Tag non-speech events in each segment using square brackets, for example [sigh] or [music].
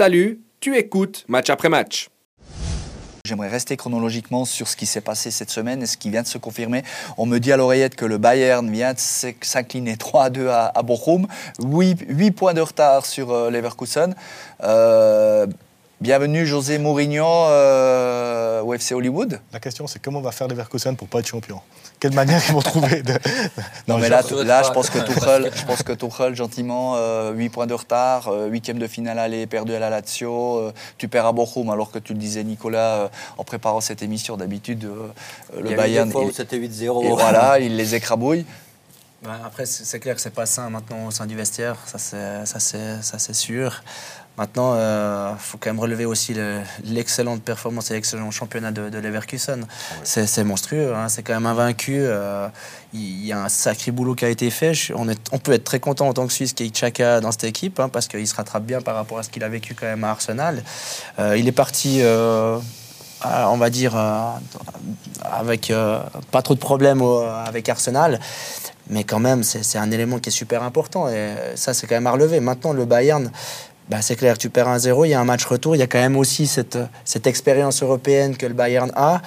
Salut, tu écoutes match après match. J'aimerais rester chronologiquement sur ce qui s'est passé cette semaine et ce qui vient de se confirmer. On me dit à l'oreillette que le Bayern vient de s'incliner 3 à 2 à, Bochum. 8, points de retard sur euh, Leverkusen. Euh, bienvenue José Mourinho euh, au FC Hollywood. La question c'est comment on va faire Leverkusen pour pas être champion? Quelle manière ils vont trouver de... [laughs] Non, mais là, là je, pense que Tuchel, je pense que Tuchel, gentiment, 8 euh, points de retard, 8 euh, huitième de finale aller, perdu à la Lazio, euh, tu perds à Bochum, alors que tu le disais, Nicolas, en préparant cette émission, d'habitude, le Bayern... c'était 8-0. Voilà, il les écrabouille. Après, c'est clair que c'est pas sain maintenant au sein du vestiaire, ça c'est sûr. Maintenant, il euh, faut quand même relever aussi l'excellente performance et l'excellent championnat de, Leverkusen. Ah c'est monstrueux, hein. c'est quand même invaincu. Euh, il y a un sacré boulot qui a été fait. On, on peut être très content en tant que Suisse qu'il y ait Chaka dans cette équipe, hein, parce qu'il se rattrape bien par rapport à ce qu'il a vécu quand même à Arsenal. Euh, il est parti on va dire, avec pas trop de problèmes avec Arsenal. Mais quand même, c'est un élément qui est super important. Et ça, c'est quand même à relever. Maintenant, le Bayern, bah, c'est clair, tu perds 1-0, il y a un match retour, il y a quand même aussi cette, cette expérience européenne que le Bayern a.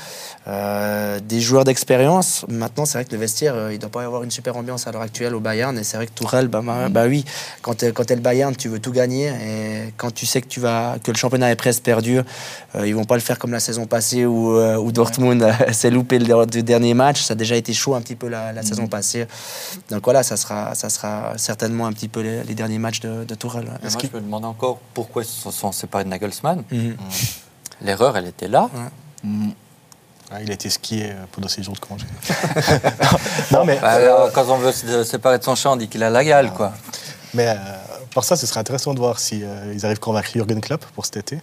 Euh, des joueurs d'expérience. Maintenant, c'est vrai que le vestiaire, euh, il ne doit pas y avoir une super ambiance à l'heure actuelle au Bayern. Et c'est vrai que Tourelle, bah, bah oui, quand tu es, le Bayern, tu veux tout gagner. Et quand tu sais que, tu vas, que le championnat est presque perdu, euh, ils vont pas le faire comme la saison passée où, où Dortmund s'est loupé le, dernier match. Ça a déjà été chaud un petit peu la, mm. saison passée. Donc voilà, ça sera, ça sera certainement un petit peu les, derniers matchs de, de Tourelle. Est-ce encore pourquoi ils se sont séparés de Nagelsmann. Mm. L'erreur, elle était là. Ah, il a été skié euh, pendant ses jours de congé. [laughs] non, mais, bah, quand on veut se séparer de son champ, on dit qu'il a la gale. Quoi. Mais euh, par ça, ce serait intéressant de voir s'ils si, euh, ils arrivent à convaincre Jürgen Klopp pour cet été.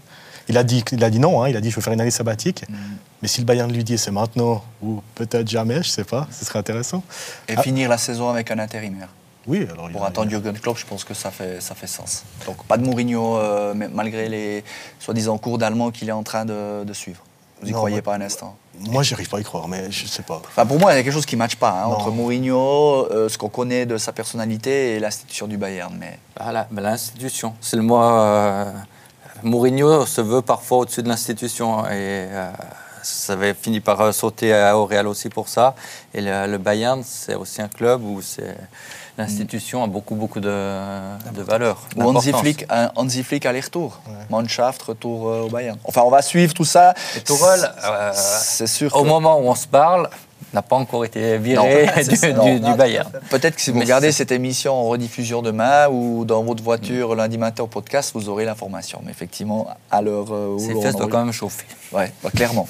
Il a dit, il a dit non, hein, il a dit je veux faire une année sabbatique. Mm. Mais si le Bayern lui dit c'est maintenant ou peut-être jamais, je ne sais pas, ce serait intéressant. Et finir la saison avec un intérimaire. Oui, alors Pour attendre Jürgen Klopp, je pense que ça fait, ça fait sens. Donc pas de Mourinho, malgré les soi-disant cours d'allemand qu'il est en train de, de suivre. Vous n'y croyez pas un instant Moi, j'arrive pas à y croire, mais je sais pas. Enfin, pour moi, il y a quelque chose qui ne matche pas hein, entre Mourinho, euh, ce qu'on connaît de sa personnalité et l'institution du Bayern. Mais... Voilà, l'institution. C'est le mot. Euh, Mourinho se veut parfois au-dessus de l'institution. Et euh, ça avait fini par sauter au Real aussi pour ça. Et le Bayern, c'est aussi un club où c'est l'institution a beaucoup, beaucoup de, de valeur. Hansi Flick, Hansi Flick aller-retour. Mannschaft, retour euh, au Bayern. Enfin, on va suivre tout ça. Et euh, c'est sûr. Au moment où on se parle, n'a pas encore été viré [laughs] [laughs] du, Bayern. Peut-être que si vous regardez cette émission en rediffusion demain ou dans votre voiture lundi matin au podcast, vous aurez l'information. Mais effectivement, à l'heure euh, où Ces fesses doivent quand même chauffer. Ouais, bah, clairement.